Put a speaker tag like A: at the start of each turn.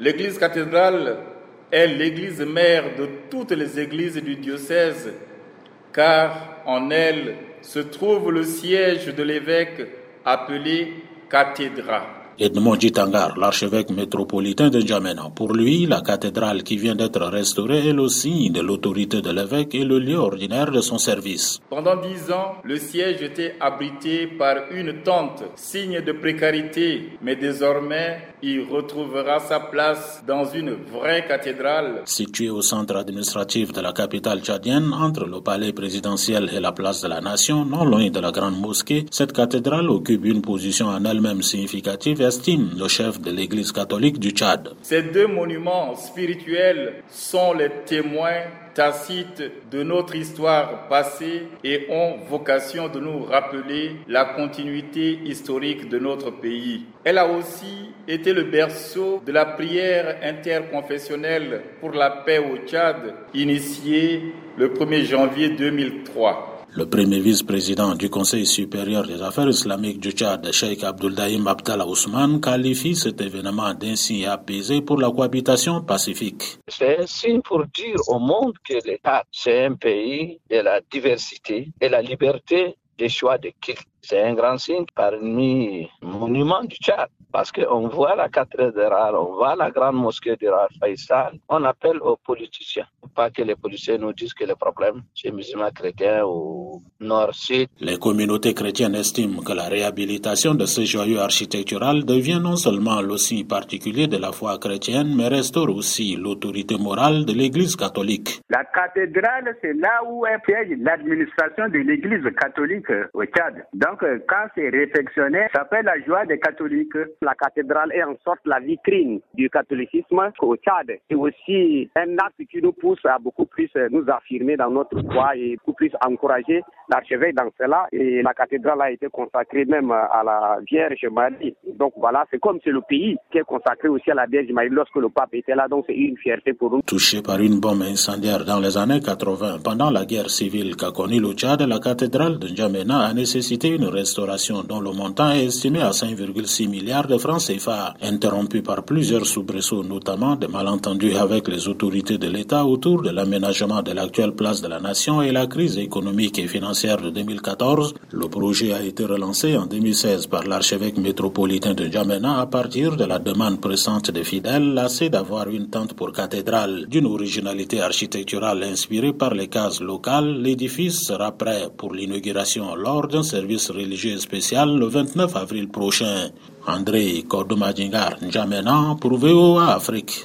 A: L'église cathédrale est l'église mère de toutes les églises du diocèse, car en elle se trouve le siège de l'évêque appelé cathédrale.
B: Edmond Jitangar, l'archevêque métropolitain de N'Djamena. Pour lui, la cathédrale qui vient d'être restaurée est le signe de l'autorité de l'évêque et le lieu ordinaire de son service.
A: Pendant dix ans, le siège était abrité par une tente, signe de précarité, mais désormais, il retrouvera sa place dans une vraie cathédrale.
B: Située au centre administratif de la capitale tchadienne, entre le palais présidentiel et la place de la Nation, non loin de la grande mosquée, cette cathédrale occupe une position en elle-même significative estime le chef de l'Église catholique du Tchad.
A: Ces deux monuments spirituels sont les témoins tacites de notre histoire passée et ont vocation de nous rappeler la continuité historique de notre pays. Elle a aussi été le berceau de la prière interconfessionnelle pour la paix au Tchad, initiée le 1er janvier 2003.
B: Le premier vice-président du Conseil supérieur des affaires islamiques du Tchad, Sheikh Abduldaïm Abdallah Ousmane, qualifie cet événement d'un signe apaisé pour la cohabitation pacifique.
C: C'est un signe pour dire au monde que Tchad, c'est un pays de la diversité et la liberté des choix de culte. C'est un grand signe parmi les monuments du Tchad. Parce qu'on voit la cathédrale, on voit la grande mosquée de Faisal. On appelle aux politiciens. Pas que les politiciens nous disent que le problème, c'est musulmans chrétiens ou nord-sud.
B: Les communautés chrétiennes estiment que la réhabilitation de ce joyau architectural devient non seulement le signe particulier de la foi chrétienne, mais restaure aussi l'autorité morale de l'Église catholique.
D: La cathédrale, c'est là où est l'administration de l'Église catholique au Tchad. Donc, quand c'est réfectionné, ça fait la joie des catholiques la cathédrale est en sorte la vitrine du catholicisme au Tchad. C'est aussi un acte qui nous pousse à beaucoup plus nous affirmer dans notre foi et beaucoup plus encourager l'archevêque dans cela. Et la cathédrale a été consacrée même à la Vierge Marie. Donc voilà, c'est comme c'est le pays qui est consacré aussi à la Vierge Marie lorsque le pape était là. Donc c'est une fierté pour nous.
B: Touché par une bombe incendiaire dans les années 80, pendant la guerre civile qu'a connue le Tchad, la cathédrale de N'Djamena a nécessité une restauration dont le montant est estimé à 5,6 milliards de francs CFA, interrompu par plusieurs soubresauts, notamment des malentendus avec les autorités de l'État autour de l'aménagement de l'actuelle place de la Nation et la crise économique et financière de 2014. Le projet a été relancé en 2016 par l'archevêque métropolitain de Djamena à partir de la demande pressante des fidèles lassés d'avoir une tente pour cathédrale. D'une originalité architecturale inspirée par les cases locales, l'édifice sera prêt pour l'inauguration lors d'un service religieux spécial le 29 avril prochain. André Kodomadingar N'Djamena pour VOA Afrique.